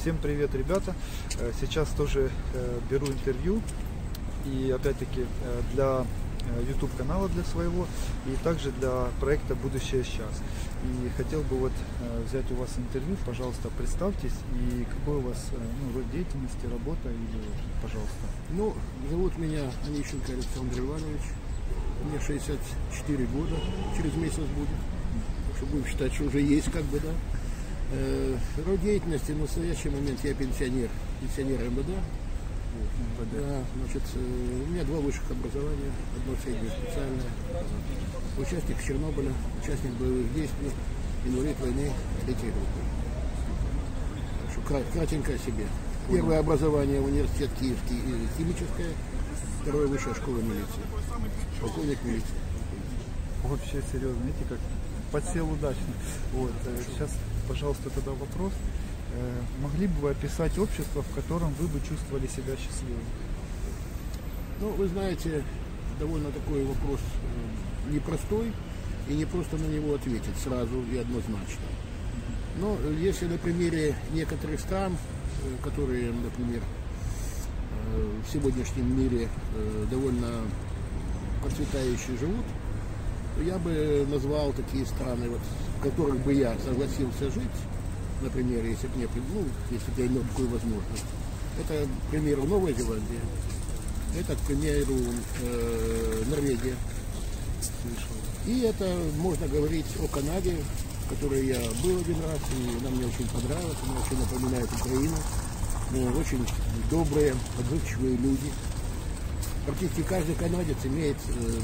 Всем привет, ребята! Э, Сейчас тоже э, беру интервью и опять-таки э, для YouTube канала для своего и также для проекта Будущее сейчас. И хотел бы вот взять у вас интервью, пожалуйста, представьтесь и какой у вас ну, род деятельности, работа или пожалуйста. Ну, зовут меня Онищенко Александр Иванович. Мне 64 года, через месяц будет. Так что будем считать, что уже есть как бы, да. Э, род деятельности в настоящий момент я пенсионер, пенсионер МВД. Да, значит, э, у меня два высших образования, одно среднее специальное. Участник Чернобыля, участник боевых действий, инвалид войны третьей группы. Кратенько о себе. Первое образование университет Киевский химическое, второе высшая школа милиции. Полковник милиции. Вообще серьезно, видите, как подсел удачно. Вот, э, сейчас, пожалуйста, тогда вопрос. Э, Могли бы вы описать общество, в котором вы бы чувствовали себя счастливым? Ну, вы знаете, довольно такой вопрос э, непростой, и не просто на него ответить сразу и однозначно. Но если на примере некоторых стран, э, которые, например, в сегодняшнем мире довольно процветающие живут, я бы назвал такие страны, вот, в которых бы я согласился жить, например, если бы мне, ну, если бы я имел такую возможность. Это, к примеру, Новая Зеландия, это, к примеру, э, Норвегия. И это можно говорить о Канаде, в которой я был один раз, и она мне очень понравилась, она очень напоминает Украину. Э, Очень добрые, отзывчивые люди. Практически каждый канадец имеет э,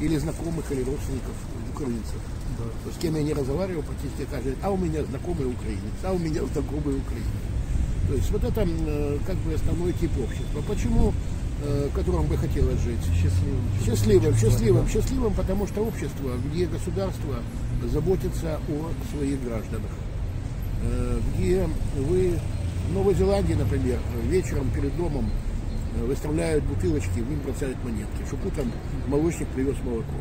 или знакомых, или родственников украинцев. То, с кем я не разговаривал, практически каждый, говорит, а у меня знакомый украинец, а у меня знакомый украинец. То есть вот это м, как бы основной тип общества. Почему, э, в котором бы хотелось жить? Счастливым. Счастливым, счастливым, счастливым, потому что общество, где государство заботится о своих гражданах, Э, где вы в Новой Зеландии, например, вечером перед домом э, выставляют бутылочки, им бросают монетки, чтобы утром молочник привез молоко.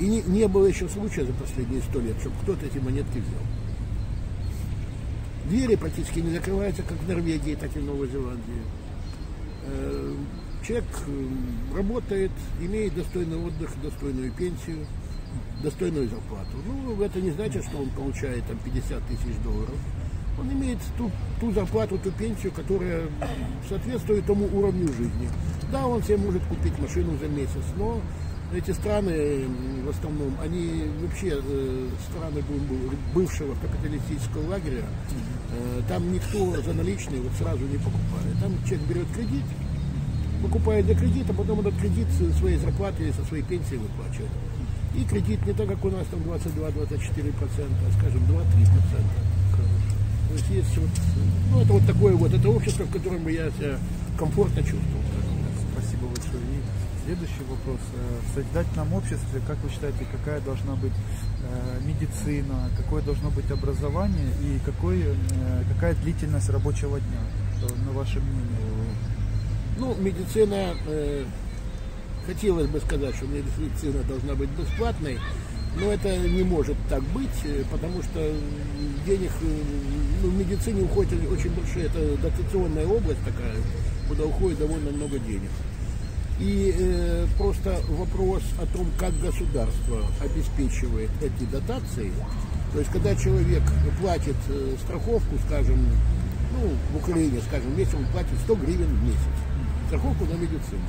И не, не было еще случая за последние сто лет, чтобы кто-то эти монетки взял. Двери практически не закрываются, как в Норвегии, так и в Новой Зеландии. Э, Человек э, работает, имеет достойный отдых, достойную пенсию, достойную зарплату. Ну, это не значит, что он получает там 50 тысяч долларов. Он имеет ту, ту зарплату, ту пенсию, которая соответствует тому уровню жизни. Да, он себе может купить машину за месяц, но эти страны в основном, они вообще э, страны бывшего капиталистического лагеря, э, там никто за наличные вот сразу не покупает. Там человек берет кредит, покупает за кредит, а потом этот кредит со своей зарплаты или со своей пенсии выплачивает. И кредит не так, как у нас там 22-24%, а скажем 2-3%. То есть есть вот, ну это вот такое вот, это общество, в котором бы я себя комфортно чувствовал. Спасибо большое. И следующий вопрос. Э, В созидательном обществе, как вы считаете, какая должна быть э, медицина, какое должно быть образование и какой, э, какая длительность рабочего дня, э, на ваше мнение? Ну, медицина, э, хотелось бы сказать, что медицина должна быть бесплатной, но это не может так быть, э, потому что денег э, ну, в медицине уходит очень большие, это дотационная область такая, куда уходит довольно много денег. И э, просто вопрос о том, как государство обеспечивает эти дотации, то есть когда человек платит э, страховку, скажем, ну, в Украине, скажем, месяц он платит 100 гривен в месяц, страховку на медицину.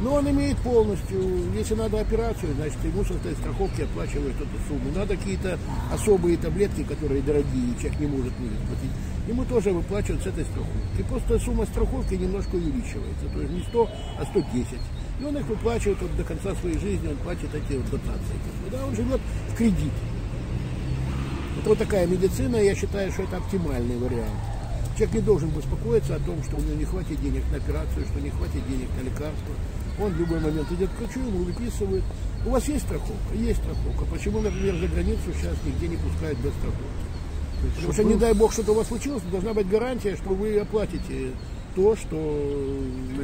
Но он имеет полностью, если надо операцию, значит, ему со этой страховки оплачивают эту сумму. Надо какие-то особые таблетки, которые дорогие, человек не может платить, ему тоже выплачивают с этой страховки. И просто сумма страховки немножко увеличивается, то есть не 100, а 110. И он их выплачивает вот до конца своей жизни, он платит эти вот дотации. Да, он живет в кредит. Это вот такая медицина, я считаю, что это оптимальный вариант. Человек не должен беспокоиться о том, что у него не хватит денег на операцию, что не хватит денег на лекарства. Он в любой момент идет к врачу, ему выписывают. У вас есть страховка? Есть страховка. Почему, например, за границу сейчас нигде не пускают без страховки? Потому что, не дай бог, что-то у вас случилось, должна быть гарантия, что вы оплатите то, что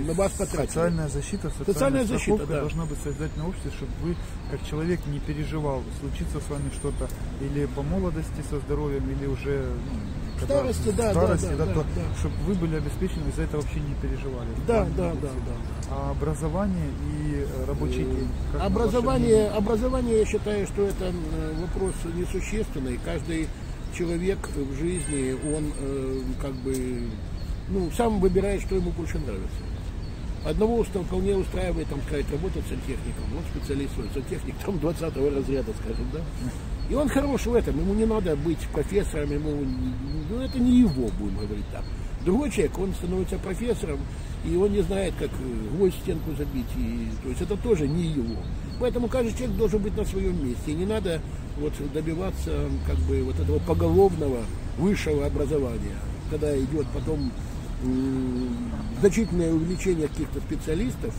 на вас потратили. Социальная защита, социальная, Социальная защита, да. должна быть созидательное общество, чтобы вы, как человек, не переживал, случится с вами что-то или по молодости со здоровьем, или уже ну, когда старости, да, старости, да, да, то, да. чтобы вы были обеспечены, за это вообще не переживали. Да, да, да, да. А образование и э, рабочий день. на ваше Образование, образование, я считаю, что это э, вопрос несущественный. Каждый человек в жизни, он э, как бы, ну, сам выбирает, что ему больше нравится. Одного уста- вполне устраивает, там, сказать, работать сантехником. Он специалист, он сантехник, там, 20 разряда, скажем, да. И он хорош в этом, ему не надо быть профессором, ему, ну, это не его, будем говорить так. Другой человек, он становится профессором, и он не знает, как э, гвоздь стенку забить, и, то есть это тоже не его. Поэтому каждый человек должен быть на своем месте, и не надо вот добиваться как бы вот этого поголовного высшего образования, когда идет потом значительное увеличение каких-то специалистов,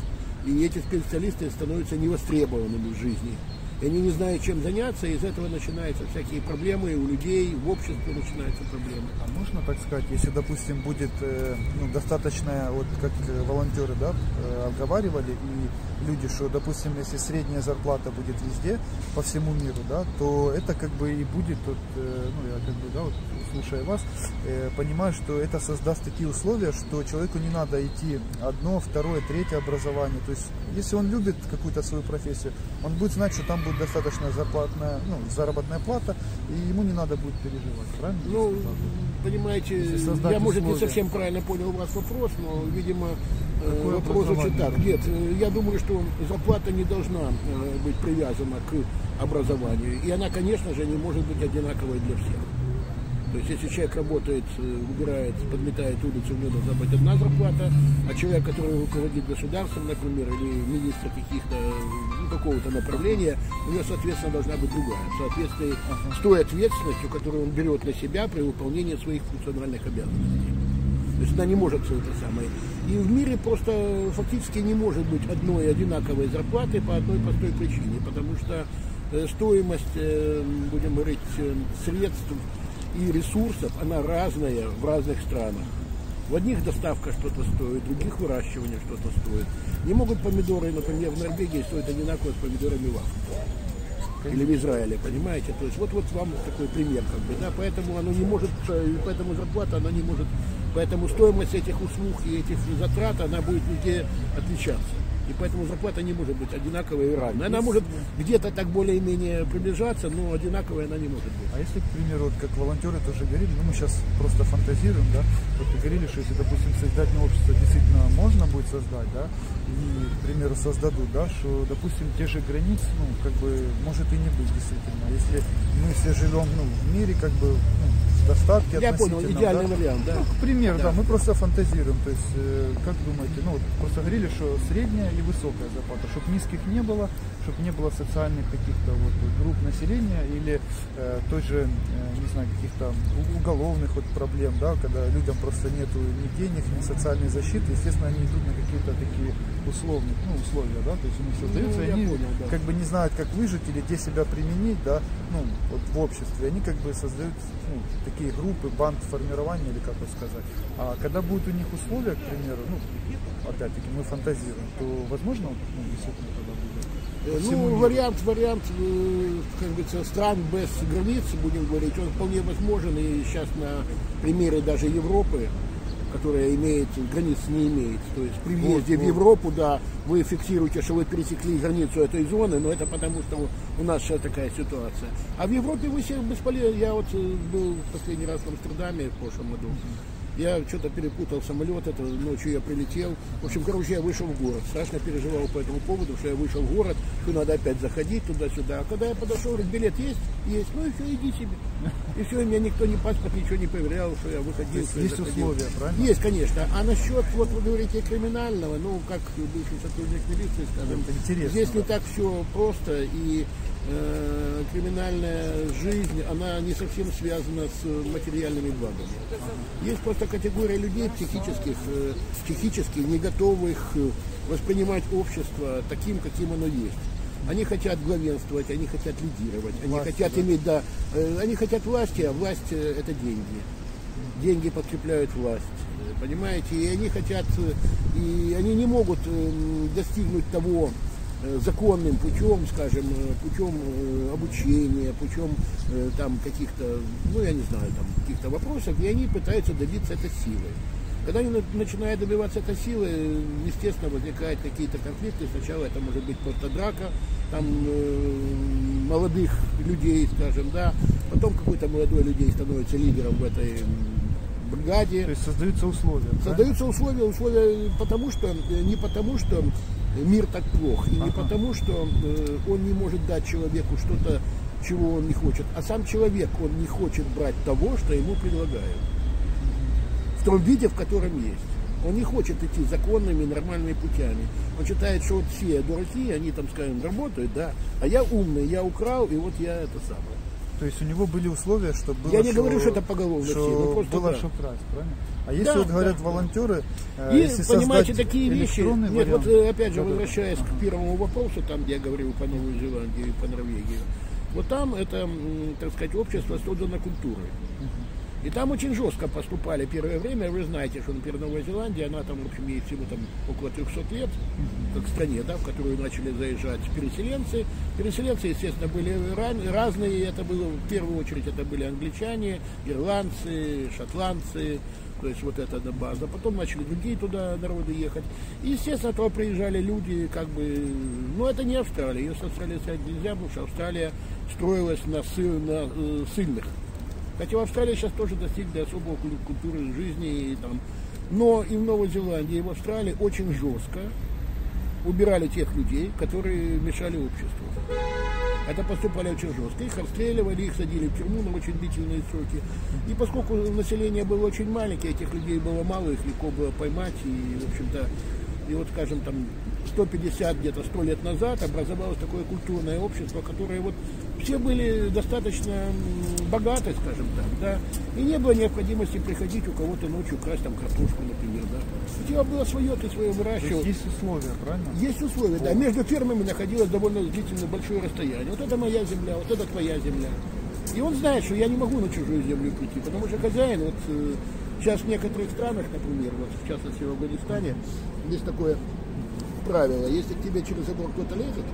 и эти специалисты становятся невостребованными в жизни. И они не знают, чем заняться, и из этого начинаются всякие проблемы у людей, в обществе начинаются проблемы. А можно так сказать, если, допустим, будет э, ну, достаточно, вот как э, волонтеры да, э, обговаривали, и люди, что, допустим, если средняя зарплата будет везде, по всему миру, да, то это как бы и будет, вот, ну, я как бы, да, вот, слушая вас, понимаю, что это создаст такие условия, что человеку не надо идти одно, второе, третье образование. То есть, если он любит какую-то свою профессию, он будет знать, что там будет достаточно зарплатная, ну, заработная плата, и ему не надо будет переживать, правильно? Ну, понимаете, я, может, не условия. совсем правильно понял ваш вопрос, но, видимо, э, Какое вопрос звучит так. Нет, э, я думаю, что зарплата не должна э, быть привязана к образованию. И она, конечно же, не может быть одинаковой для всех. То есть, если человек работает, э, убирает, подметает улицу, у него должна быть одна зарплата, а человек, который руководит государством, например, или министр каких-то, ну, какого-то направления, у него, соответственно, должна быть другая. В соответствии с той ответственностью, которую он берет на себя при выполнении своих функциональных обязанностей. То есть она не может все это самое. И в мире просто фактически не может быть одной одинаковой зарплаты по одной простой причине, потому что э, стоимость, э, будем говорить, э, средств и ресурсов, она разная в разных странах. В одних доставка что-то стоит, в других выращивание что-то стоит. Не могут помидоры, например, в Норвегии стоить одинаково с помидорами в Африке. Или в Израиле, понимаете? То есть вот, вот вам такой пример, как бы, да, поэтому оно не может, э, поэтому зарплата, она не может, поэтому стоимость этих услуг и этих затрат, она будет везде отличаться. И поэтому зарплата не может быть одинаковой и равной. Она может где-то так более-менее приближаться, но одинаковой она не может быть. А если, к примеру, вот как волонтеры тоже говорили, ну мы сейчас просто фантазируем, да, вот вы говорили, что если, допустим, создательное общество действительно можно будет создать, да, и, к примеру, создадут, да, что, допустим, те же границы, ну, как бы, может и не быть действительно. Если мы все живем, ну, в мире, как бы, ну, в достатке Я понял, идеальный да. вариант, да. Ну, к примеру, да. мы просто фантазируем. То есть, э, как думаете, ну, вот просто говорили, что средняя и высокая зарплата, чтобы низких не было, чтобы не было социальных каких-то вот групп населения или э, той же, э, не знаю, каких-то уголовных вот проблем, да, когда людям просто нету ни денег, ни социальной защиты, естественно, они идут на какие-то такие условные, ну, условия, да, то есть у них создаются, и я они понял, да. как бы не знают, как выжить или где себя применить, да, ну, вот в обществе, они как бы создают ну, такие группы, банд формирования, или как это сказать. А когда будут у них условия, к примеру, ну, опять-таки, мы фантазируем, то, возможно, ну, действительно тогда будет. Э, по всему Ну, вариант, вариант, э, как говорится, стран без границ, будем говорить, он вполне возможен. И сейчас на примере даже Европы, которая имеет, границ не имеет. То есть при въезде Вот, в. Европу, да, вы фиксируете, что вы пересекли границу этой зоны, но это потому, что у нас сейчас такая ситуация. А в Европе вы себе бесполезно. Я вот э, был в последний раз в Амстердаме в прошлом году. Я что-то перепутал самолет, это ночью я прилетел. В общем, короче, я вышел в город. Страшно переживал по этому поводу, что я вышел в город, что надо опять заходить туда-сюда. А когда я подошел, говорит, билет есть? Есть. Ну и все, иди себе. И все, и меня никто не паспорт, ничего не проверял, что я выходил. Есть что есть заходил. условия, правильно? Есть, конечно. А насчет, вот вы говорите, криминального, ну, как бывший сотрудник милиции, скажем, Это интересно, здесь не да. так все просто, и э, криминальная жизнь, она не совсем связана с материальными благами. Есть просто категория людей психических, э, психически не готовых э, воспринимать общество таким, каким оно есть. Они хотят главенствовать, они хотят лидировать, они Власти, хотят да. иметь, да, э, они хотят власти, а власть э, это деньги. Деньги подкрепляют власть, э, понимаете, и они хотят, э, и они не могут э, достигнуть того э, законным путем, скажем, э, путем э, обучения, путем там каких-то, ну я не знаю, там каких-то вопросов, и они пытаются добиться этой силы. Когда они начинают добиваться этой силы, естественно, возникают какие-то конфликты. Сначала это может быть просто драка, там э, молодых людей, скажем, да. Потом какой-то молодой людей становится лидером в этой бригаде. То есть создаются условия. Создаются да? условия, условия потому что, э, не потому что мир так плох, и ага. не потому что э, он не может дать человеку что-то, чего он не хочет, а сам человек, он не хочет брать того, что ему предлагают. В том виде, в котором есть. Он не хочет идти законными, нормальными путями. Он считает, что вот все дураки, они там, скажем, работают, да, а я умный, я украл, и вот я это самое. То есть у него были условия, чтобы было Я не говорю, что это поголовно что все, но просто было да. красть, правильно? А если да, вот говорят да, волонтеры, и, если понимаете, такие вещи, нет, вариант, вот э, опять же, возвращаясь ага. к первому вопросу, там, где я говорил по Новой Зеландии и по Норвегии, вот там это, так сказать, общество создано культурой. И там очень жестко поступали первое время. Вы знаете, что, например, Новая Зеландия, она там, в общем, ей всего там около 300 лет, как стране, да, в которую начали заезжать переселенцы. Переселенцы, естественно, были разные. Это было, в первую очередь, это были англичане, ирландцы, шотландцы, то есть вот эта база. Потом начали другие туда народы ехать. И, естественно, туда приезжали люди, как бы, ну, это не Австралия. Ее с Австралией нельзя, потому что Австралия строилась на, сы, на э, сильных Хотя в Австралии сейчас тоже достигли особого культуры жизни. И, там. Но и в Новой Зеландии, и в Австралии очень жестко убирали тех людей, которые мешали обществу. Это поступали очень жестко. Их расстреливали, их садили в тюрьму на очень длительные сроки. И поскольку население было очень маленькое, этих людей было мало, их легко было поймать. И, в общем-то, и вот, скажем, там 150 где-то 100 лет назад образовалось такое культурное общество, которое вот все были достаточно богаты, скажем так, да, и не было необходимости приходить у кого-то ночью красть там картошку, например, да. У тебя было свое, ты свое выращивал. есть условия, правильно? Есть условия, О. да. Между фермами находилось довольно длительно большое расстояние. Вот это моя земля, вот это твоя земля. И он знает, что я не могу на чужую землю прийти, потому что хозяин, вот э, сейчас в некоторых странах, например, вот в частности в Афганистане, есть такое правило, если к тебе через забор кто-то лезет,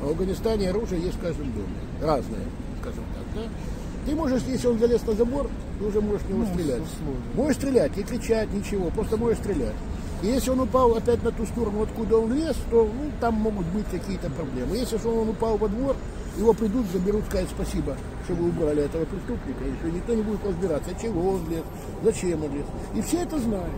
в Афганистане оружие есть в каждом доме. Разное, скажем так. Да? Ты можешь, если он залез на забор, ты уже можешь в него ну, стрелять. Можешь стрелять, не кричать, ничего, просто можешь стрелять. И если он упал опять на ту сторону, откуда он лез, то ну, там могут быть какие-то проблемы. Если же он упал во двор, его придут, заберут, сказать спасибо, что вы убрали этого преступника. Еще никто не будет разбираться, чего он лез, зачем он лез. И все это знают.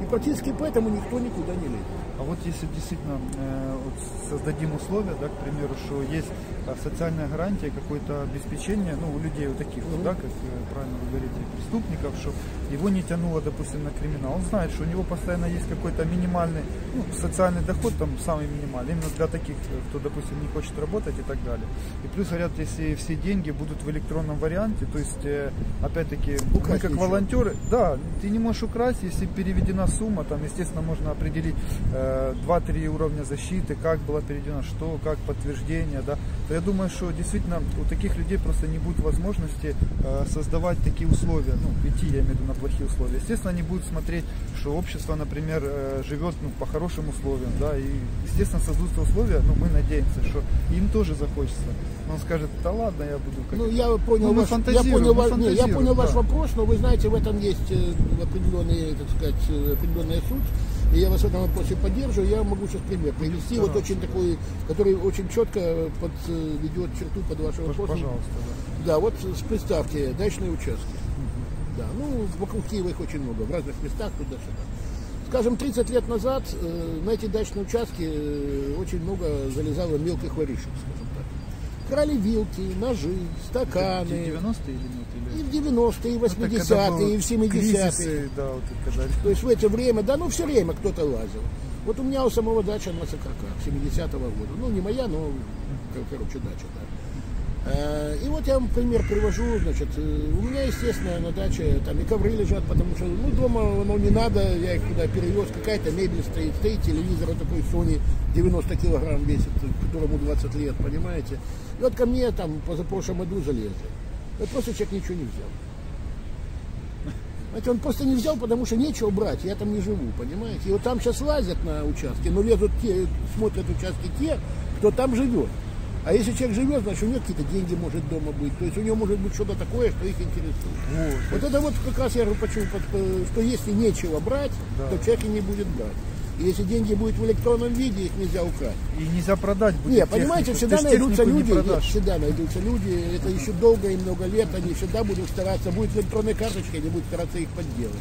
И практически поэтому никто никуда не лезет. А вот если действительно э, вот создадим условия, да, к примеру, что есть а, социальная гарантия, какое-то обеспечение, ну, у людей вот таких, mm-hmm. да, как э, правильно вы говорите, преступников, что его не тянуло, допустим, на криминал. Он знает, что у него постоянно есть какой-то минимальный, ну, социальный доход, там, самый минимальный, именно для таких, э, кто, допустим, не хочет работать и так далее. И плюс, говорят, если все деньги будут в электронном варианте, то есть, э, опять-таки, мы как ничего. волонтеры, да, ты не можешь украсть, если переведена сумма, там, естественно, можно определить э, 2-3 уровня защиты, как была переведена, что, как подтверждение, да, то я думаю, что действительно у таких людей просто не будет возможности э, создавать такие условия, ну, идти, я имею в виду, на плохие условия. Естественно, они будут смотреть, что общество, например, э, живет ну, по хорошим условиям, да, и, естественно, создаются условия, ну, мы надеемся, что им тоже захочется. Но он скажет, да ладно, я буду как Ну, я понял, ну, ваш, я понял, ваш, не, я понял да. ваш вопрос, но вы знаете, в этом есть э, определенный, так сказать, определенная суть и я вас в этом вопросе поддерживаю. Я могу сейчас пример привести, вот очень такой, который очень четко подведет черту под вашим вопросом. Пожалуйста, да. Да, вот представьте, дачные участки. Да, ну, вокруг Киева их очень много, в разных местах, туда-сюда. Скажем, 30 лет назад э, на эти дачные участки э, очень много залезало мелких воришек, скажем так. Крали вилки, ножи, стаканы. В 90-е или? И в 90-е, и в 80-е, и в 70-е. Да, вот когда... То есть в это время, да, ну все время кто-то лазил. Вот у меня у самого дача на Сокарках 70-го года. Ну, не моя, но, короче, дача, да. Э, и вот я вам пример привожу, значит, э, у меня, естественно, на даче там и ковры лежат, потому что, ну, дома оно не надо, я их туда перевез, какая-то мебель стоит, стоит телевизор, вот такой Sony 90 килограмм весит, которому 20 лет, понимаете. И вот ко мне там позапрошлом году залезли. Вот просто человек ничего не взял. Знаете, он просто не взял, потому что нечего брать, я там не живу, понимаете. И вот там сейчас лазят на участке, но лезут те, смотрят участки те, кто там живет. А если человек живет, значит у него какие-то деньги может дома быть. То есть у него может быть что-то такое, что их интересует. Вот. Вот это вот как раз я говорю, почему, по- что если нечего брать, Да. то человек и не будет брать. И если деньги будут в электронном виде, их нельзя украсть. И нельзя продать будет Нет, понимаете, всегда Ты найдутся не люди, нет, всегда найдутся люди, это еще долго и много лет, они всегда будут стараться, будет электронной карточкой, они будут стараться их подделать.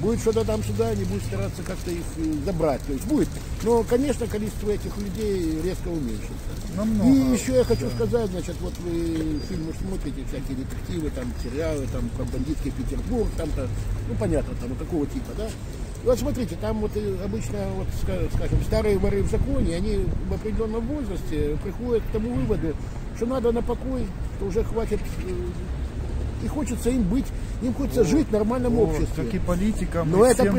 Будет что-то там сюда, они будут стараться как-то их э, забрать. То есть будет. Но, конечно, количество этих людей резко уменьшится. Намного. И еще я хочу сказать, значит, вот вы фильмы смотрите, всякие детективы, там, сериалы, там, про бандитский Петербург, там-то, ну, понятно, там, вот такого типа, да? И вот смотрите, там вот э, обычно, вот, ска- скажем, старые воры в законе, они в определенном возрасте приходят к тому выводу, что надо на покой, что уже хватит, э, и хочется им быть, им хочется жить в нормальном Вот, обществе. Как и политикам, Но и это всем